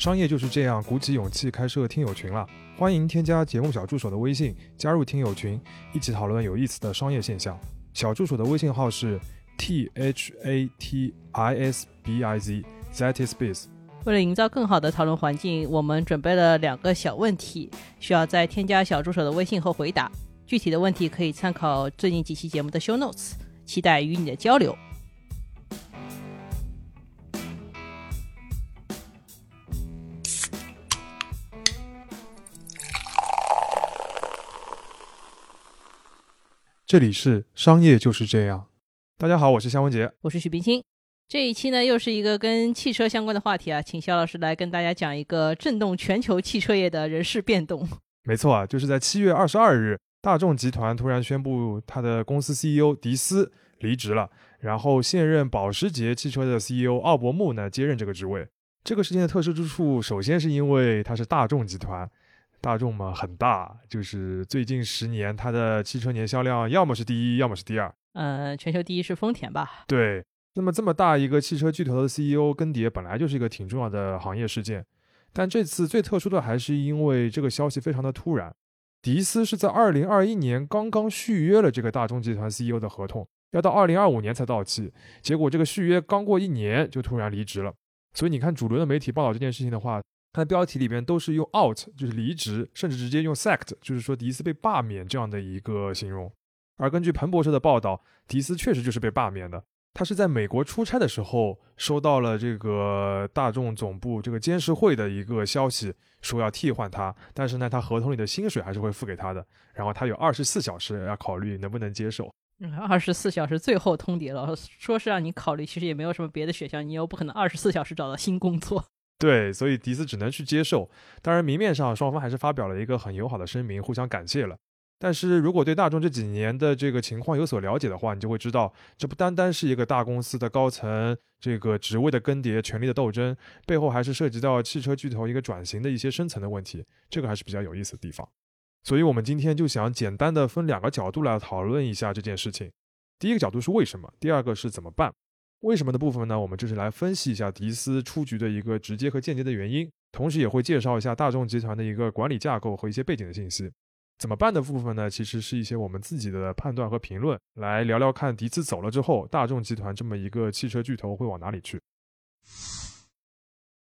商业就是这样，鼓起勇气开设听友群了。欢迎添加节目小助手的微信，加入听友群，一起讨论有意思的商业现象。小助手的微信号是 t h a t i s b i z that is biz。为了营造更好的讨论环境，我们准备了两个小问题，需要在添加小助手的微信后回答。具体的问题可以参考最近几期节目的 show notes。期待与你的交流。这里是商业就是这样。大家好，我是夏文杰，我是许冰清。这一期呢，又是一个跟汽车相关的话题啊，请肖老师来跟大家讲一个震动全球汽车业的人事变动。没错啊，就是在七月二十二日，大众集团突然宣布他的公司 CEO 迪斯离职了，然后现任保时捷汽车的 CEO 奥伯穆呢接任这个职位。这个事件的特殊之处，首先是因为它是大众集团。大众嘛很大，就是最近十年它的汽车年销量要么是第一，要么是第二。呃，全球第一是丰田吧？对。那么这么大一个汽车巨头的 CEO 更迭，本来就是一个挺重要的行业事件。但这次最特殊的还是因为这个消息非常的突然。迪斯是在二零二一年刚刚续约了这个大众集团 CEO 的合同，要到二零二五年才到期。结果这个续约刚过一年就突然离职了。所以你看主流的媒体报道这件事情的话。它的标题里边都是用 out，就是离职，甚至直接用 sacked，就是说迪斯被罢免这样的一个形容。而根据彭博社的报道，迪斯确实就是被罢免的。他是在美国出差的时候收到了这个大众总部这个监事会的一个消息，说要替换他，但是呢，他合同里的薪水还是会付给他的。然后他有二十四小时要考虑能不能接受。二十四小时最后通牒了，说是让你考虑，其实也没有什么别的选项，你又不可能二十四小时找到新工作。对，所以迪斯只能去接受。当然，明面上双方还是发表了一个很友好的声明，互相感谢了。但是如果对大众这几年的这个情况有所了解的话，你就会知道，这不单单是一个大公司的高层这个职位的更迭、权力的斗争，背后还是涉及到汽车巨头一个转型的一些深层的问题。这个还是比较有意思的地方。所以我们今天就想简单的分两个角度来讨论一下这件事情。第一个角度是为什么，第二个是怎么办。为什么的部分呢？我们就是来分析一下迪斯出局的一个直接和间接的原因，同时也会介绍一下大众集团的一个管理架构和一些背景的信息。怎么办的部分呢？其实是一些我们自己的判断和评论，来聊聊看迪斯走了之后，大众集团这么一个汽车巨头会往哪里去。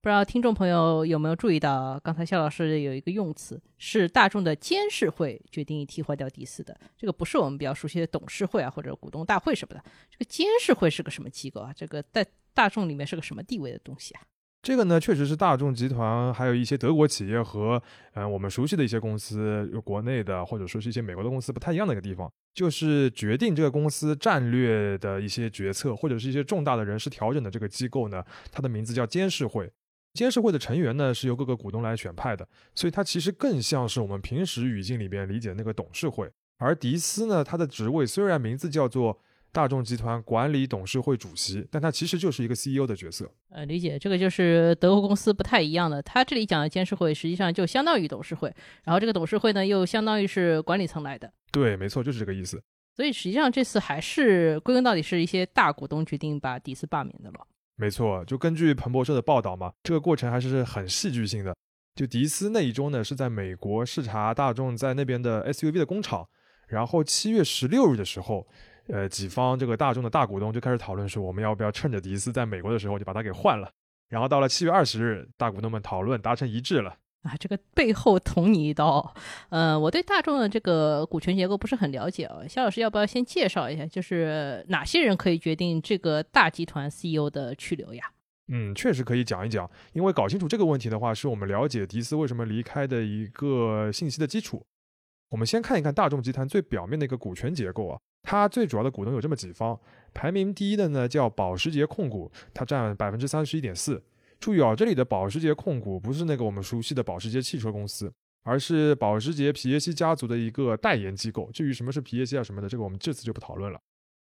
不知道听众朋友有没有注意到，刚才肖老师有一个用词是大众的监事会决定替换掉迪斯的，这个不是我们比较熟悉的董事会啊或者股东大会什么的。这个监事会是个什么机构啊？这个在大众里面是个什么地位的东西啊？这个呢，确实是大众集团还有一些德国企业和嗯我们熟悉的一些公司，国内的或者说是一些美国的公司不太一样的一个地方，就是决定这个公司战略的一些决策或者是一些重大的人事调整的这个机构呢，它的名字叫监事会。监事会的成员呢是由各个股东来选派的，所以它其实更像是我们平时语境里边理解的那个董事会。而迪斯呢，他的职位虽然名字叫做大众集团管理董事会主席，但他其实就是一个 CEO 的角色。呃，理解这个就是德国公司不太一样的，他这里讲的监事会实际上就相当于董事会，然后这个董事会呢又相当于是管理层来的。对，没错，就是这个意思。所以实际上这次还是归根到底是一些大股东决定把迪斯罢免的了。没错，就根据彭博社的报道嘛，这个过程还是很戏剧性的。就迪斯那一周呢，是在美国视察大众在那边的 SUV 的工厂，然后七月十六日的时候，呃，几方这个大众的大股东就开始讨论说，我们要不要趁着迪斯在美国的时候就把它给换了。然后到了七月二十日，大股东们讨论达成一致了。啊，这个背后捅你一刀，呃，我对大众的这个股权结构不是很了解啊，肖老师要不要先介绍一下，就是哪些人可以决定这个大集团 CEO 的去留呀？嗯，确实可以讲一讲，因为搞清楚这个问题的话，是我们了解迪斯为什么离开的一个信息的基础。我们先看一看大众集团最表面的一个股权结构啊，它最主要的股东有这么几方，排名第一的呢叫保时捷控股，它占百分之三十一点四。注意啊，这里的保时捷控股不是那个我们熟悉的保时捷汽车公司，而是保时捷皮耶希家族的一个代言机构。至于什么是皮耶希啊什么的，这个我们这次就不讨论了。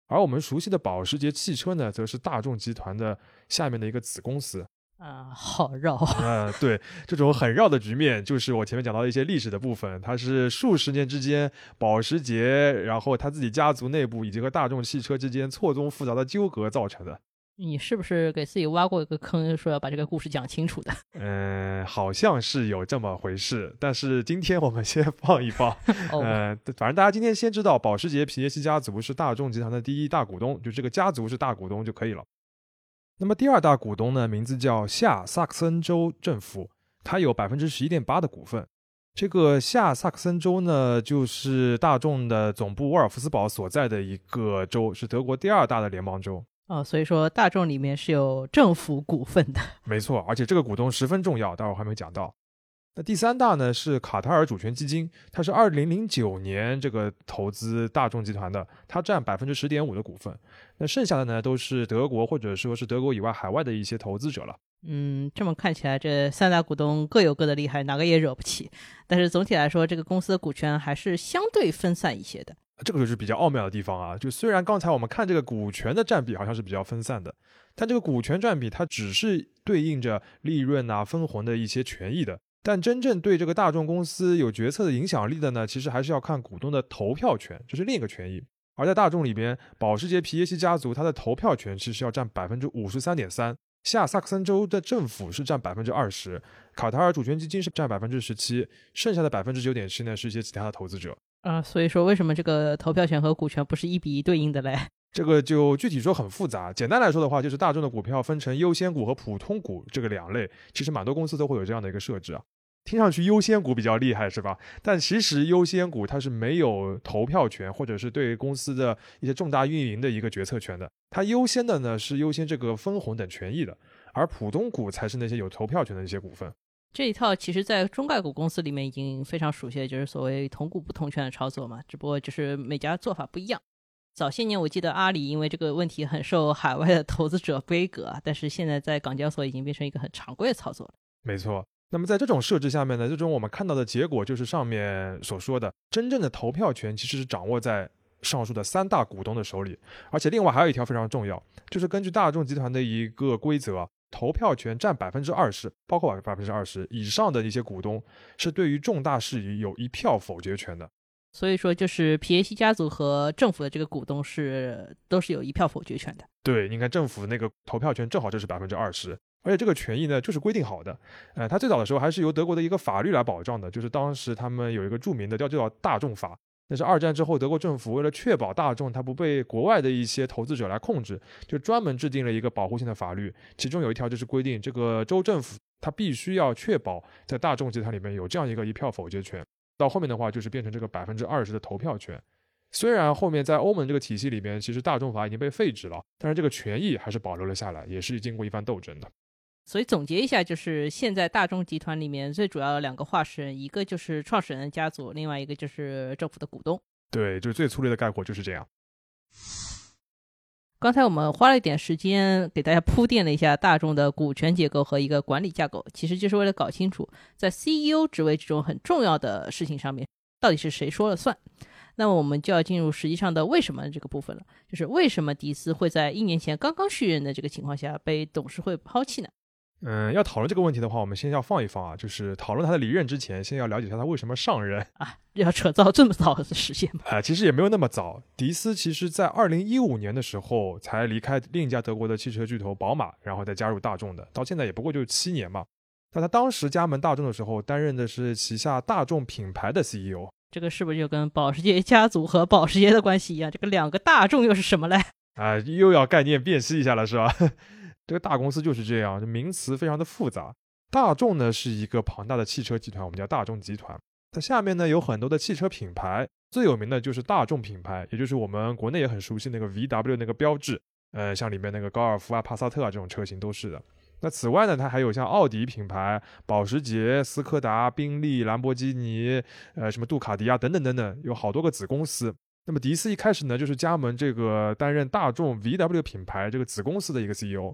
而我们熟悉的保时捷汽车呢，则是大众集团的下面的一个子公司。啊，好绕啊！对，这种很绕的局面，就是我前面讲到的一些历史的部分，它是数十年之间，保时捷，然后他自己家族内部以及和大众汽车之间错综复杂的纠葛造成的。你是不是给自己挖过一个坑，说要把这个故事讲清楚的？嗯，好像是有这么回事，但是今天我们先 放一放。哦，呃，反正大家今天先知道保时捷皮耶希家族是大众集团的第一大股东，就这个家族是大股东就可以了。那么第二大股东呢，名字叫下萨克森州政府，它有百分之十一点八的股份。这个下萨克森州呢，就是大众的总部沃尔夫斯堡所在的一个州，是德国第二大的联邦州。哦，所以说大众里面是有政府股份的。没错，而且这个股东十分重要，待会儿还没讲到。那第三大呢是卡塔尔主权基金，它是二零零九年这个投资大众集团的，它占百分之十点五的股份。那剩下的呢都是德国或者说是德国以外海外的一些投资者了。嗯，这么看起来，这三大股东各有各的厉害，哪个也惹不起。但是总体来说，这个公司的股权还是相对分散一些的。这个就是比较奥妙的地方啊！就虽然刚才我们看这个股权的占比好像是比较分散的，但这个股权占比它只是对应着利润啊、分红的一些权益的。但真正对这个大众公司有决策的影响力的呢，其实还是要看股东的投票权，这是另一个权益。而在大众里边，保时捷皮耶希家族它的投票权其实要占百分之五十三点三，下萨克森州的政府是占百分之二十，卡塔尔主权基金是占百分之十七，剩下的百分之九点七呢是一些其他的投资者。啊、所以说为什么这个投票权和股权不是一比一对应的嘞？这个就具体说很复杂，简单来说的话，就是大众的股票分成优先股和普通股这个两类，其实蛮多公司都会有这样的一个设置啊。听上去优先股比较厉害是吧？但其实优先股它是没有投票权，或者是对公司的一些重大运营的一个决策权的。它优先的呢是优先这个分红等权益的，而普通股才是那些有投票权的一些股份。这一套其实，在中概股公司里面已经非常熟悉，就是所谓同股不同权的操作嘛，只不过就是每家做法不一样。早些年我记得阿里因为这个问题很受海外的投资者规格啊，但是现在在港交所已经变成一个很常规的操作了。没错。那么在这种设置下面呢，最终我们看到的结果就是上面所说的，真正的投票权其实是掌握在上述的三大股东的手里。而且另外还有一条非常重要，就是根据大众集团的一个规则，投票权占百分之二十，包括百分之二十以上的一些股东，是对于重大事宜有一票否决权的。所以说，就是皮耶西家族和政府的这个股东是都是有一票否决权的。对，你看政府那个投票权正好就是百分之二十，而且这个权益呢就是规定好的。呃，它最早的时候还是由德国的一个法律来保障的，就是当时他们有一个著名的叫叫大众法。那是二战之后德国政府为了确保大众它不被国外的一些投资者来控制，就专门制定了一个保护性的法律。其中有一条就是规定，这个州政府它必须要确保在大众集团里面有这样一个一票否决权。到后面的话就是变成这个百分之二十的投票权。虽然后面在欧盟这个体系里面，其实大众法已经被废止了，但是这个权益还是保留了下来，也是经过一番斗争的。所以总结一下，就是现在大众集团里面最主要的两个化身，一个就是创始人的家族，另外一个就是政府的股东。对，就是最粗略的概括就是这样。刚才我们花了一点时间给大家铺垫了一下大众的股权结构和一个管理架构，其实就是为了搞清楚在 CEO 职位这种很重要的事情上面，到底是谁说了算。那么我们就要进入实际上的为什么这个部分了，就是为什么迪斯会在一年前刚刚续任的这个情况下被董事会抛弃呢？嗯，要讨论这个问题的话，我们先要放一放啊，就是讨论他的离任之前，先要了解一下他为什么上任啊，要扯到这么早的时间吗？啊、其实也没有那么早。迪斯其实在二零一五年的时候才离开另一家德国的汽车巨头宝马，然后再加入大众的，到现在也不过就七年嘛。那他当时加盟大众的时候，担任的是旗下大众品牌的 E CEO。这个是不是就跟保时捷家族和保时捷的关系一样？这个两个大众又是什么嘞？啊、又要概念辨析一下了，是吧？这个大公司就是这样，就名词非常的复杂。大众呢是一个庞大的汽车集团，我们叫大众集团。它下面呢有很多的汽车品牌，最有名的就是大众品牌，也就是我们国内也很熟悉那个 VW 那个标志。呃，像里面那个高尔夫啊、帕萨特啊这种车型都是的。那此外呢，它还有像奥迪品牌、保时捷、斯柯达、宾利、兰博基尼，呃，什么杜卡迪啊等等等等，有好多个子公司。那么迪斯一开始呢，就是加盟这个担任大众 VW 品牌这个子公司的一个 CEO。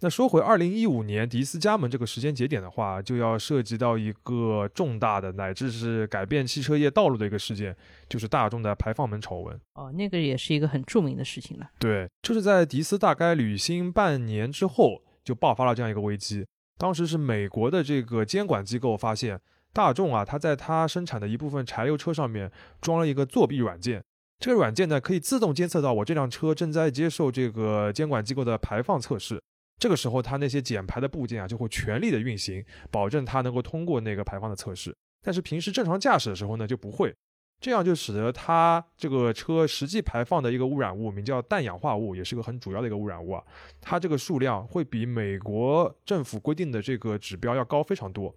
那说回二零一五年迪斯加盟这个时间节点的话，就要涉及到一个重大的乃至是改变汽车业道路的一个事件，就是大众的排放门丑闻。哦，那个也是一个很著名的事情了。对，就是在迪斯大概履新半年之后，就爆发了这样一个危机。当时是美国的这个监管机构发现，大众啊，它在它生产的一部分柴油车上面装了一个作弊软件。这个软件呢，可以自动监测到我这辆车正在接受这个监管机构的排放测试。这个时候，它那些减排的部件啊，就会全力的运行，保证它能够通过那个排放的测试。但是平时正常驾驶的时候呢，就不会。这样就使得它这个车实际排放的一个污染物，名叫氮氧化物，也是个很主要的一个污染物啊。它这个数量会比美国政府规定的这个指标要高非常多。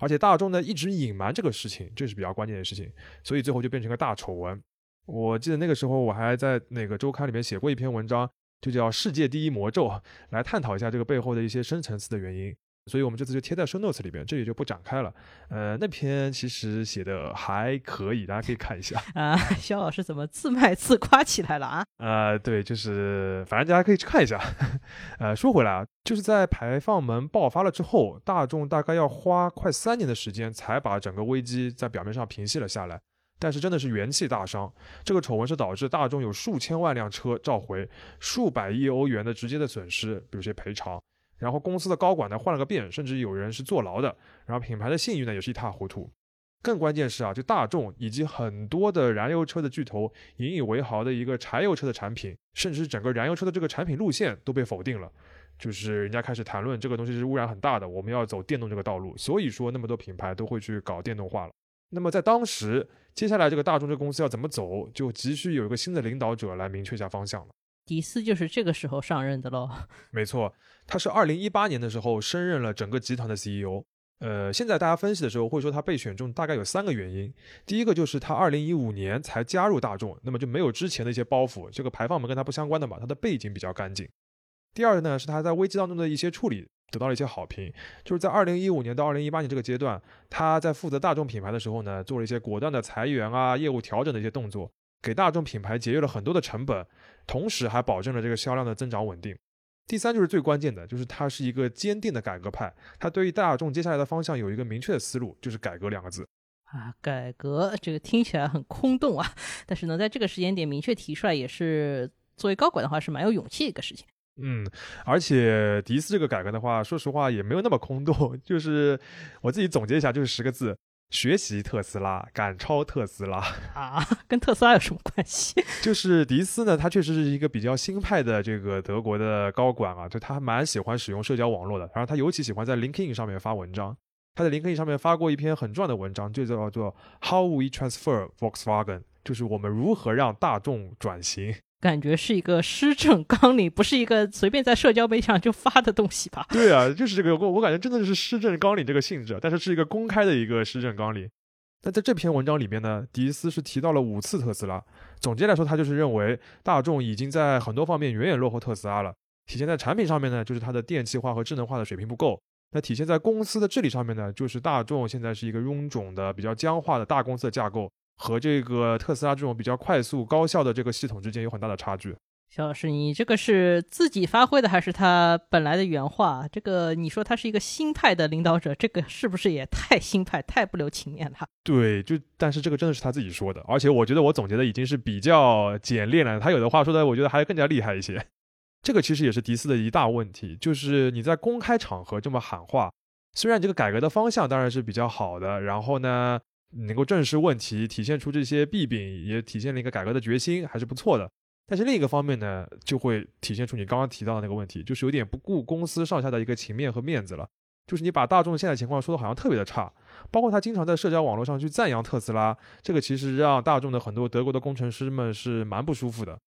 而且大众呢一直隐瞒这个事情，这是比较关键的事情，所以最后就变成个大丑闻。我记得那个时候我还在那个周刊里面写过一篇文章，就叫《世界第一魔咒》，来探讨一下这个背后的一些深层次的原因。所以我们这次就贴在 show notes 里边，这里就不展开了。呃，那篇其实写的还可以，大家可以看一下。啊，肖老师怎么自卖自夸起来了啊？呃，对，就是反正大家可以去看一下。呃，说回来啊，就是在排放门爆发了之后，大众大概要花快三年的时间才把整个危机在表面上平息了下来。但是真的是元气大伤，这个丑闻是导致大众有数千万辆车召回，数百亿欧元的直接的损失，比如些赔偿。然后公司的高管呢换了个遍，甚至有人是坐牢的。然后品牌的信誉呢也是一塌糊涂。更关键是啊，就大众以及很多的燃油车的巨头引以为豪的一个柴油车的产品，甚至是整个燃油车的这个产品路线都被否定了。就是人家开始谈论这个东西是污染很大的，我们要走电动这个道路。所以说那么多品牌都会去搞电动化了。那么在当时，接下来这个大众这个公司要怎么走，就急需有一个新的领导者来明确一下方向了。迪斯就是这个时候上任的喽。没错，他是二零一八年的时候升任了整个集团的 CEO。呃，现在大家分析的时候会说他被选中大概有三个原因。第一个就是他二零一五年才加入大众，那么就没有之前的一些包袱，这个排放门跟他不相关的嘛，他的背景比较干净。第二呢，是他在危机当中的一些处理得到了一些好评，就是在二零一五年到二零一八年这个阶段，他在负责大众品牌的时候呢，做了一些果断的裁员啊、业务调整的一些动作。给大众品牌节约了很多的成本，同时还保证了这个销量的增长稳定。第三就是最关键的，就是他是一个坚定的改革派，他对于大众接下来的方向有一个明确的思路，就是改革两个字。啊，改革这个听起来很空洞啊，但是能在这个时间点明确提出来，也是作为高管的话是蛮有勇气的一个事情。嗯，而且迪斯这个改革的话，说实话也没有那么空洞，就是我自己总结一下，就是十个字。学习特斯拉，赶超特斯拉 啊，跟特斯拉有什么关系？就是迪斯呢，他确实是一个比较新派的这个德国的高管啊，就他还蛮喜欢使用社交网络的，然后他尤其喜欢在 LinkedIn 上面发文章。他在 LinkedIn 上面发过一篇很重要的文章，就叫做 How We Transfer Volkswagen，就是我们如何让大众转型。感觉是一个施政纲领，不是一个随便在社交媒体上就发的东西吧？对啊，就是这个，我我感觉真的是施政纲领这个性质，但是是一个公开的一个施政纲领。那在这篇文章里面呢，迪斯是提到了五次特斯拉。总结来说，他就是认为大众已经在很多方面远远落后特斯拉了。体现在产品上面呢，就是它的电气化和智能化的水平不够。那体现在公司的治理上面呢，就是大众现在是一个臃肿的、比较僵化的大公司的架构。和这个特斯拉这种比较快速高效的这个系统之间有很大的差距。肖老师，你这个是自己发挥的还是他本来的原话？这个你说他是一个新派的领导者，这个是不是也太新派、太不留情面了？对，就但是这个真的是他自己说的，而且我觉得我总结的已经是比较简练了。他有的话说的，我觉得还更加厉害一些。这个其实也是迪斯的一大问题，就是你在公开场合这么喊话，虽然这个改革的方向当然是比较好的，然后呢？能够正视问题，体现出这些弊病，也体现了一个改革的决心，还是不错的。但是另一个方面呢，就会体现出你刚刚提到的那个问题，就是有点不顾公司上下的一个情面和面子了。就是你把大众现在情况说的好像特别的差，包括他经常在社交网络上去赞扬特斯拉，这个其实让大众的很多德国的工程师们是蛮不舒服的。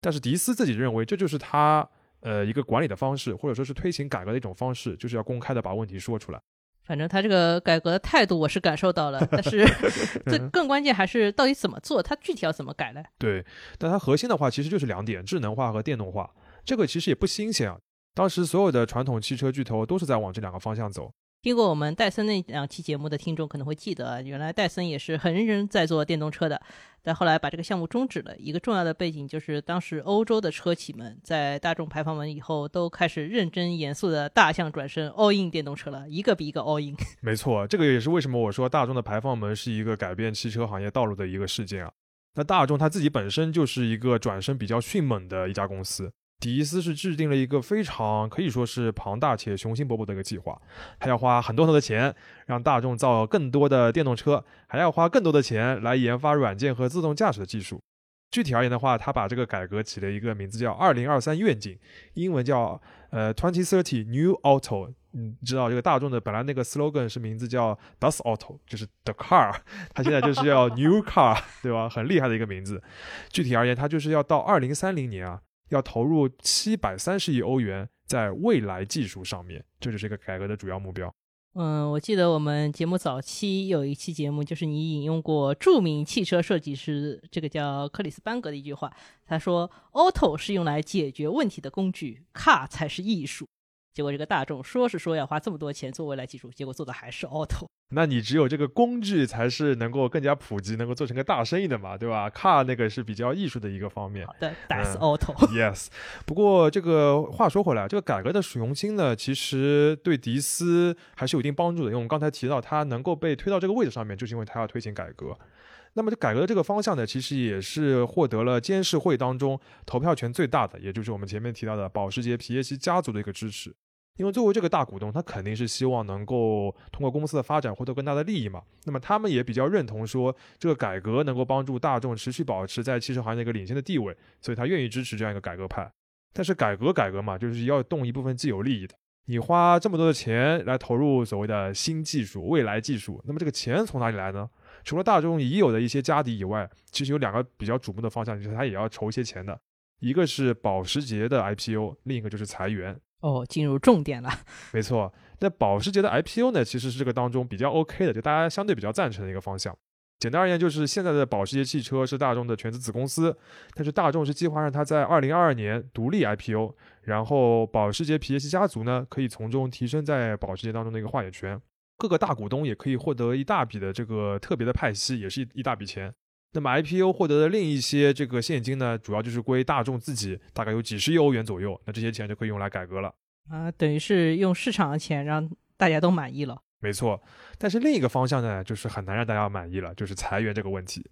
但是迪斯自己认为这就是他呃一个管理的方式，或者说是推行改革的一种方式，就是要公开的把问题说出来。反正他这个改革的态度我是感受到了，但是 最更关键还是到底怎么做，他具体要怎么改呢？对，但它核心的话其实就是两点：智能化和电动化。这个其实也不新鲜啊，当时所有的传统汽车巨头都是在往这两个方向走。听过我们戴森那两期节目的听众可能会记得，原来戴森也是很认真在做电动车的，但后来把这个项目终止了。一个重要的背景就是，当时欧洲的车企们在大众排放门以后，都开始认真严肃的大象转身 all in 电动车了，一个比一个 all in。没错，这个也是为什么我说大众的排放门是一个改变汽车行业道路的一个事件啊。那大众它自己本身就是一个转身比较迅猛的一家公司。迪斯是制定了一个非常可以说是庞大且雄心勃勃的一个计划，他要花很多很多的钱让大众造更多的电动车，还要花更多的钱来研发软件和自动驾驶的技术。具体而言的话，他把这个改革起了一个名字叫“二零二三愿景”，英文叫呃 “Twenty Thirty New Auto”。你知道这个大众的本来那个 slogan 是名字叫 “Das Auto”，就是 the car，它现在就是要 new car，对吧？很厉害的一个名字。具体而言，它就是要到二零三零年啊，要投入七百三十亿欧元在未来技术上面，这就是一个改革的主要目标。嗯，我记得我们节目早期有一期节目，就是你引用过著名汽车设计师这个叫克里斯班格的一句话，他说：“Auto 是用来解决问题的工具，Car 才是艺术。”结果这个大众说是说要花这么多钱做未来技术，结果做的还是 auto。那你只有这个工具才是能够更加普及，能够做成个大生意的嘛，对吧？car 那个是比较艺术的一个方面。好的，that's auto。Yes。不过这个话说回来，这个改革的雄心呢，其实对迪斯还是有一定帮助的，因为我们刚才提到他能够被推到这个位置上面，就是因为他要推行改革。那么这改革的这个方向呢，其实也是获得了监事会当中投票权最大的，也就是我们前面提到的保时捷皮耶希家族的一个支持。因为作为这个大股东，他肯定是希望能够通过公司的发展获得更大的利益嘛。那么他们也比较认同说，这个改革能够帮助大众持续保持在汽车行业一个领先的地位，所以他愿意支持这样一个改革派。但是改革改革嘛，就是要动一部分既有利益的。你花这么多的钱来投入所谓的新技术、未来技术，那么这个钱从哪里来呢？除了大众已有的一些家底以外，其实有两个比较瞩目的方向，就是他也要筹一些钱的。一个是保时捷的 IPO，另一个就是裁员。哦，进入重点了。没错，那保时捷的 IPO 呢，其实是这个当中比较 OK 的，就大家相对比较赞成的一个方向。简单而言，就是现在的保时捷汽车是大众的全资子公司，但是大众是计划让它在2022年独立 IPO，然后保时捷皮耶希家族呢可以从中提升在保时捷当中的一个话语权，各个大股东也可以获得一大笔的这个特别的派息，也是一一大笔钱。那么 IPO 获得的另一些这个现金呢，主要就是归大众自己，大概有几十亿欧元左右。那这些钱就可以用来改革了啊，等于是用市场的钱让大家都满意了。没错，但是另一个方向呢，就是很难让大家满意了，就是裁员这个问题。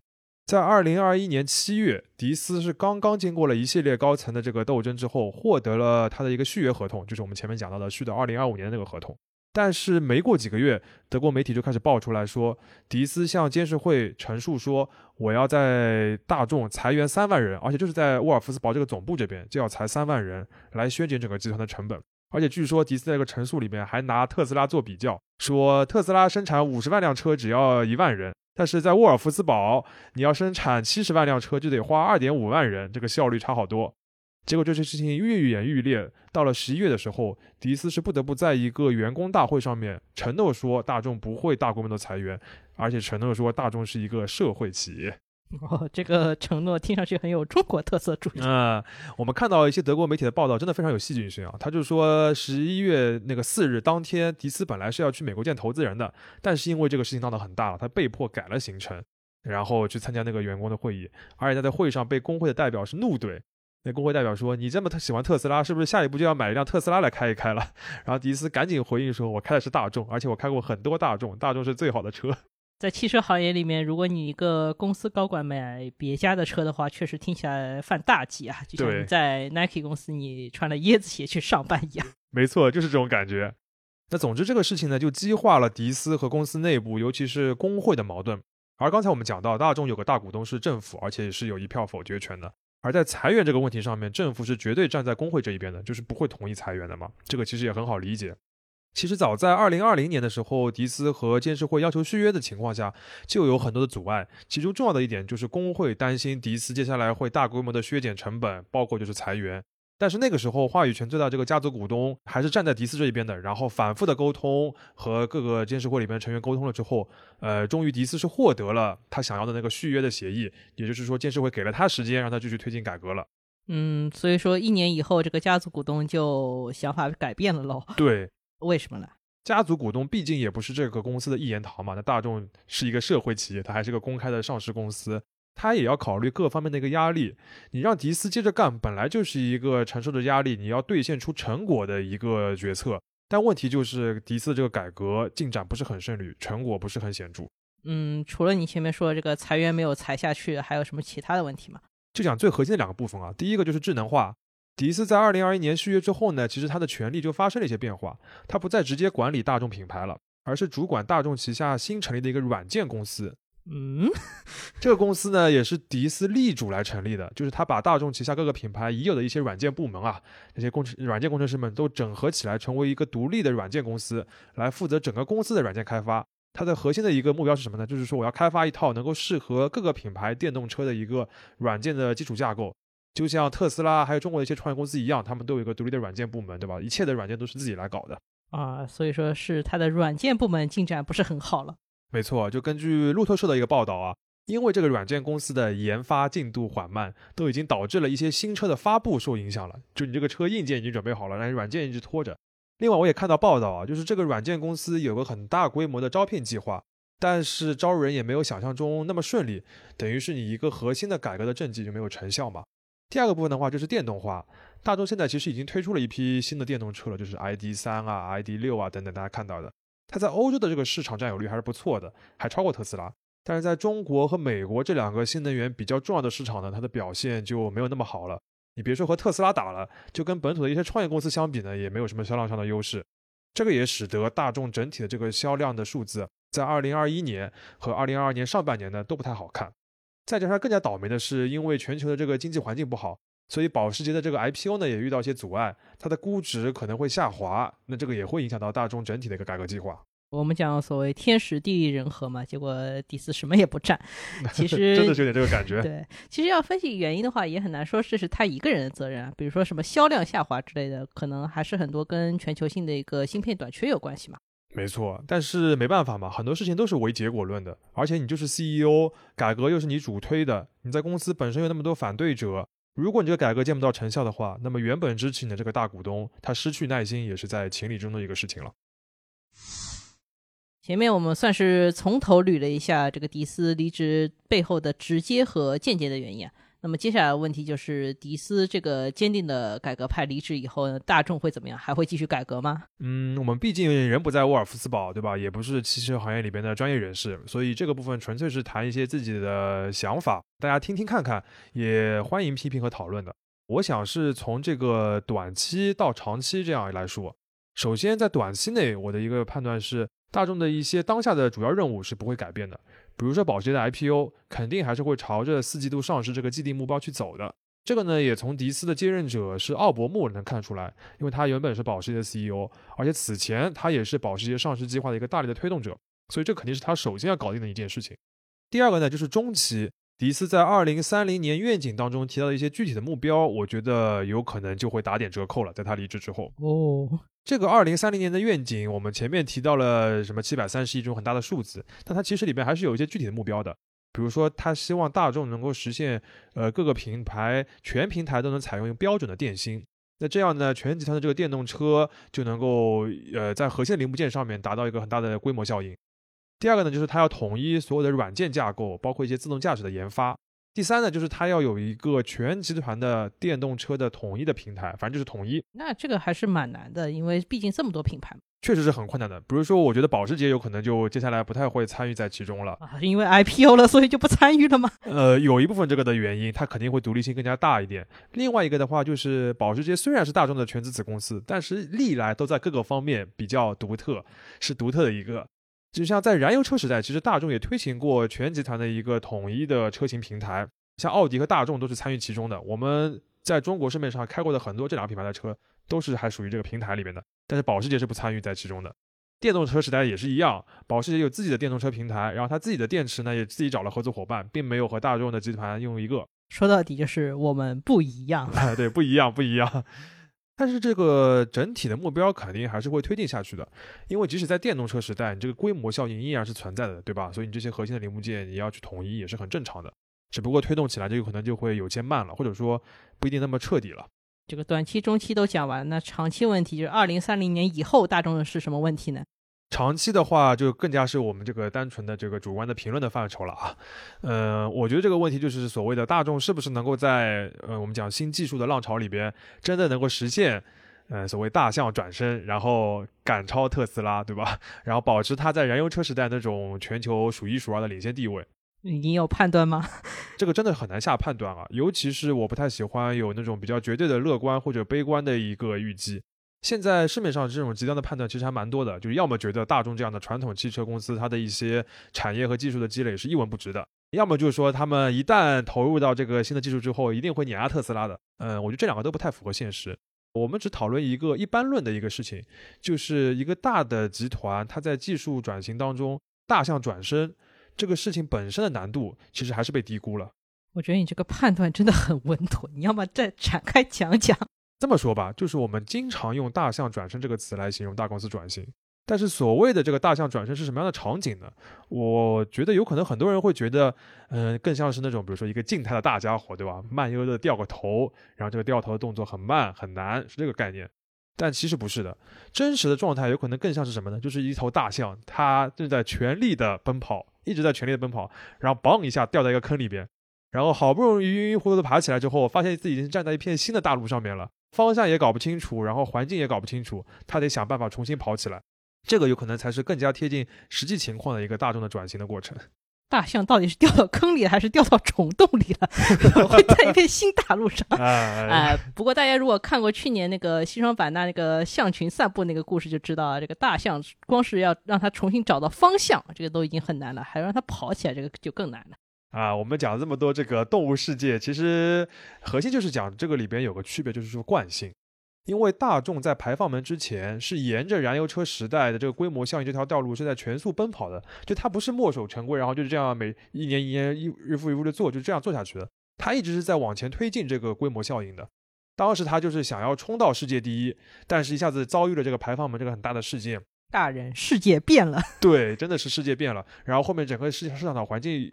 在二零二一年七月，迪斯是刚刚经过了一系列高层的这个斗争之后，获得了他的一个续约合同，就是我们前面讲到的续到二零二五年的那个合同。但是没过几个月，德国媒体就开始爆出来说，迪斯向监事会陈述说，我要在大众裁员三万人，而且就是在沃尔夫斯堡这个总部这边就要裁三万人，来削减整个集团的成本。而且据说迪斯在这个陈述里面还拿特斯拉做比较，说特斯拉生产五十万辆车只要一万人，但是在沃尔夫斯堡你要生产七十万辆车就得花二点五万人，这个效率差好多。结果这些事情愈演愈烈，到了十一月的时候，迪斯是不得不在一个员工大会上面承诺说，大众不会大规模的裁员，而且承诺说大众是一个社会企业。哦，这个承诺听上去很有中国特色主义。嗯，我们看到一些德国媒体的报道，真的非常有戏剧性啊。他就说，十一月那个四日当天，迪斯本来是要去美国见投资人的，但是因为这个事情闹得很大了，他被迫改了行程，然后去参加那个员工的会议，而且他在会上被工会的代表是怒怼。那工会代表说：“你这么喜欢特斯拉，是不是下一步就要买一辆特斯拉来开一开了？” 然后迪斯赶紧回应说：“我开的是大众，而且我开过很多大众，大众是最好的车。”在汽车行业里面，如果你一个公司高管买别家的车的话，确实听起来犯大忌啊，就像你在 Nike 公司你穿了椰子鞋去上班一样。没错，就是这种感觉。那总之这个事情呢，就激化了迪斯和公司内部，尤其是工会的矛盾。而刚才我们讲到，大众有个大股东是政府，而且是有一票否决权的。而在裁员这个问题上面，政府是绝对站在工会这一边的，就是不会同意裁员的嘛。这个其实也很好理解。其实早在二零二零年的时候，迪斯和监事会要求续约的情况下，就有很多的阻碍。其中重要的一点就是工会担心迪斯接下来会大规模的削减成本，包括就是裁员。但是那个时候，话语权最大这个家族股东还是站在迪斯这一边的。然后反复的沟通和各个监事会里边成员沟通了之后，呃，终于迪斯是获得了他想要的那个续约的协议。也就是说，监事会给了他时间，让他继续推进改革了。嗯，所以说一年以后，这个家族股东就想法改变了喽。对，为什么呢？家族股东毕竟也不是这个公司的一言堂嘛。那大众是一个社会企业，它还是个公开的上市公司。他也要考虑各方面的一个压力，你让迪斯接着干，本来就是一个承受着压力，你要兑现出成果的一个决策。但问题就是迪斯这个改革进展不是很顺利，成果不是很显著。嗯，除了你前面说的这个裁员没有裁下去，还有什么其他的问题吗？就讲最核心的两个部分啊，第一个就是智能化。迪斯在二零二一年续约之后呢，其实他的权力就发生了一些变化，他不再直接管理大众品牌了，而是主管大众旗下新成立的一个软件公司。嗯，这个公司呢也是迪斯力主来成立的，就是他把大众旗下各个品牌已有的一些软件部门啊，那些工程软件工程师们都整合起来，成为一个独立的软件公司，来负责整个公司的软件开发。它的核心的一个目标是什么呢？就是说我要开发一套能够适合各个品牌电动车的一个软件的基础架构。就像特斯拉还有中国的一些创业公司一样，他们都有一个独立的软件部门，对吧？一切的软件都是自己来搞的啊，所以说是它的软件部门进展不是很好了。没错，就根据路透社的一个报道啊，因为这个软件公司的研发进度缓慢，都已经导致了一些新车的发布受影响了。就你这个车硬件已经准备好了，但是软件一直拖着。另外，我也看到报道啊，就是这个软件公司有个很大规模的招聘计划，但是招人也没有想象中那么顺利，等于是你一个核心的改革的政绩就没有成效嘛。第二个部分的话就是电动化，大众现在其实已经推出了一批新的电动车了，就是 ID 三啊、ID 六啊等等，大家看到的，它在欧洲的这个市场占有率还是不错的，还超过特斯拉。但是在中国和美国这两个新能源比较重要的市场呢，它的表现就没有那么好了。你别说和特斯拉打了，就跟本土的一些创业公司相比呢，也没有什么销量上的优势。这个也使得大众整体的这个销量的数字，在2021年和2022年上半年呢都不太好看。再加上更加倒霉的是，因为全球的这个经济环境不好，所以保时捷的这个 IPO 呢也遇到一些阻碍，它的估值可能会下滑，那这个也会影响到大众整体的一个改革计划。我们讲所谓天时地利人和嘛，结果迪斯什么也不占，其实真的是有点这个感觉。对，其实要分析原因的话，也很难说这是他一个人的责任啊。比如说什么销量下滑之类的，可能还是很多跟全球性的一个芯片短缺有关系嘛。没错，但是没办法嘛，很多事情都是唯结果论的。而且你就是 CEO，改革又是你主推的，你在公司本身有那么多反对者，如果你这个改革见不到成效的话，那么原本支持你的这个大股东，他失去耐心也是在情理中的一个事情了。前面我们算是从头捋了一下这个迪斯离职背后的直接和间接的原因啊。那么接下来的问题就是，迪斯这个坚定的改革派离职以后呢，大众会怎么样？还会继续改革吗？嗯，我们毕竟人不在沃尔夫斯堡，对吧？也不是汽车行业里边的专业人士，所以这个部分纯粹是谈一些自己的想法，大家听听看看，也欢迎批评和讨论的。我想是从这个短期到长期这样来说，首先在短期内，我的一个判断是，大众的一些当下的主要任务是不会改变的。比如说，保时捷的 IPO 肯定还是会朝着四季度上市这个既定目标去走的。这个呢，也从迪斯的接任者是奥伯穆能看出来，因为他原本是保时捷的 CEO，而且此前他也是保时捷上市计划的一个大力的推动者，所以这肯定是他首先要搞定的一件事情。第二个呢，就是中期，迪斯在二零三零年愿景当中提到的一些具体的目标，我觉得有可能就会打点折扣了，在他离职之后。哦。这个二零三零年的愿景，我们前面提到了什么七百三十亿这种很大的数字，但它其实里面还是有一些具体的目标的。比如说，他希望大众能够实现，呃，各个品牌全平台都能采用标准的电芯。那这样呢，全集团的这个电动车就能够，呃，在核心零部件上面达到一个很大的规模效应。第二个呢，就是他要统一所有的软件架构，包括一些自动驾驶的研发。第三呢，就是它要有一个全集团的电动车的统一的平台，反正就是统一。那这个还是蛮难的，因为毕竟这么多品牌，确实是很困难的。比如说，我觉得保时捷有可能就接下来不太会参与在其中了啊，因为 IPO 了，所以就不参与了吗？呃，有一部分这个的原因，它肯定会独立性更加大一点。另外一个的话，就是保时捷虽然是大众的全资子公司，但是历来都在各个方面比较独特，是独特的一个。就像在燃油车时代，其实大众也推行过全集团的一个统一的车型平台，像奥迪和大众都是参与其中的。我们在中国市面上开过的很多这两个品牌的车，都是还属于这个平台里面的。但是保时捷是不参与在其中的。电动车时代也是一样，保时捷有自己的电动车平台，然后它自己的电池呢也自己找了合作伙伴，并没有和大众的集团用一个。说到底就是我们不一样，对，不一样，不一样。但是这个整体的目标肯定还是会推进下去的，因为即使在电动车时代，你这个规模效应依然是存在的，对吧？所以你这些核心的零部件你要去统一也是很正常的，只不过推动起来就有可能就会有些慢了，或者说不一定那么彻底了。这个短期、中期都讲完，那长期问题就是二零三零年以后大众是什么问题呢？长期的话，就更加是我们这个单纯的这个主观的评论的范畴了啊。嗯，我觉得这个问题就是所谓的大众是不是能够在呃我们讲新技术的浪潮里边，真的能够实现，呃所谓大象转身，然后赶超特斯拉，对吧？然后保持它在燃油车时代那种全球数一数二的领先地位。你有判断吗？这个真的很难下判断啊，尤其是我不太喜欢有那种比较绝对的乐观或者悲观的一个预计。现在市面上这种极端的判断其实还蛮多的，就是要么觉得大众这样的传统汽车公司它的一些产业和技术的积累是一文不值的，要么就是说他们一旦投入到这个新的技术之后，一定会碾压特斯拉的。嗯，我觉得这两个都不太符合现实。我们只讨论一个一般论的一个事情，就是一个大的集团它在技术转型当中大象转身这个事情本身的难度，其实还是被低估了。我觉得你这个判断真的很稳妥，你要么再展开讲讲。这么说吧，就是我们经常用“大象转身”这个词来形容大公司转型。但是所谓的这个大象转身是什么样的场景呢？我觉得有可能很多人会觉得，嗯，更像是那种，比如说一个静态的大家伙，对吧？慢悠悠的掉个头，然后这个掉头的动作很慢很难，是这个概念。但其实不是的，真实的状态有可能更像是什么呢？就是一头大象，它正在全力的奔跑，一直在全力的奔跑，然后嘣一下掉在一个坑里边，然后好不容易晕晕乎乎的爬起来之后，发现自己已经站在一片新的大陆上面了。方向也搞不清楚，然后环境也搞不清楚，他得想办法重新跑起来。这个有可能才是更加贴近实际情况的一个大众的转型的过程。大象到底是掉到坑里了，还是掉到虫洞里了？会在一片新大陆上。哎，不过大家如果看过去年那个西双版纳那个象群散步那个故事，就知道啊，这个大象光是要让它重新找到方向，这个都已经很难了，还让它跑起来，这个就更难了。啊，我们讲了这么多这个动物世界，其实核心就是讲这个里边有个区别，就是说惯性。因为大众在排放门之前是沿着燃油车时代的这个规模效应这条道路是在全速奔跑的，就它不是墨守成规，然后就是这样每一年一年一日复一日的做，就这样做下去的。它一直是在往前推进这个规模效应的。当时它就是想要冲到世界第一，但是一下子遭遇了这个排放门这个很大的事件。大人，世界变了。对，真的是世界变了。然后后面整个市场市场的环境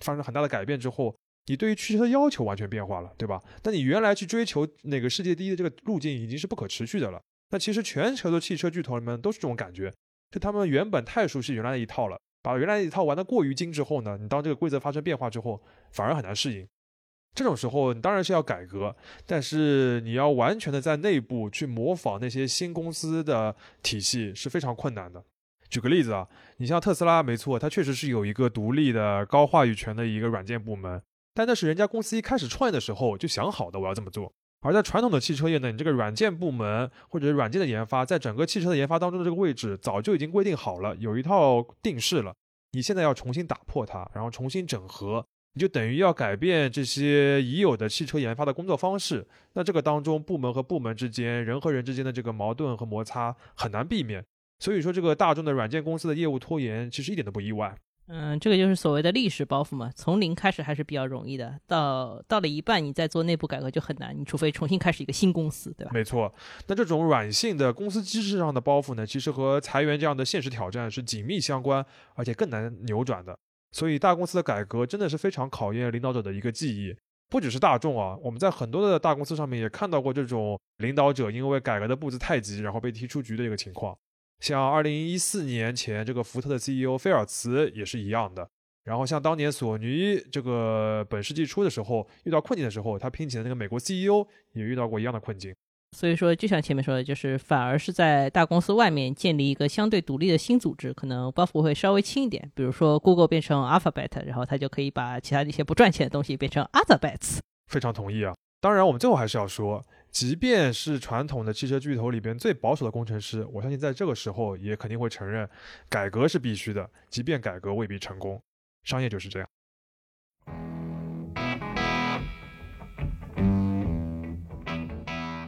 发生很大的改变之后，你对于汽车的要求完全变化了，对吧？那你原来去追求那个世界第一的这个路径已经是不可持续的了。那其实全球的汽车巨头们都是这种感觉，就他们原本太熟悉原来的一套了，把原来的一套玩的过于精之后呢，你当这个规则发生变化之后，反而很难适应。这种时候，你当然是要改革，但是你要完全的在内部去模仿那些新公司的体系是非常困难的。举个例子啊，你像特斯拉，没错，它确实是有一个独立的高话语权的一个软件部门，但那是人家公司一开始创业的时候就想好的，我要这么做。而在传统的汽车业呢，你这个软件部门或者软件的研发，在整个汽车的研发当中的这个位置早就已经规定好了，有一套定式了。你现在要重新打破它，然后重新整合。你就等于要改变这些已有的汽车研发的工作方式，那这个当中部门和部门之间、人和人之间的这个矛盾和摩擦很难避免。所以说，这个大众的软件公司的业务拖延，其实一点都不意外。嗯，这个就是所谓的历史包袱嘛。从零开始还是比较容易的，到到了一半，你再做内部改革就很难。你除非重新开始一个新公司，对吧？没错。那这种软性的公司机制上的包袱呢，其实和裁员这样的现实挑战是紧密相关，而且更难扭转的。所以大公司的改革真的是非常考验领导者的一个记忆，不只是大众啊，我们在很多的大公司上面也看到过这种领导者因为改革的步子太急，然后被踢出局的一个情况。像二零一四年前这个福特的 CEO 菲尔茨也是一样的。然后像当年索尼这个本世纪初的时候遇到困境的时候，他聘请的那个美国 CEO 也遇到过一样的困境。所以说，就像前面说的，就是反而是在大公司外面建立一个相对独立的新组织，可能包袱会稍微轻一点。比如说，Google 变成 Alphabet，然后它就可以把其他的一些不赚钱的东西变成 Other Bets。非常同意啊！当然，我们最后还是要说，即便是传统的汽车巨头里边最保守的工程师，我相信在这个时候也肯定会承认，改革是必须的，即便改革未必成功。商业就是这样。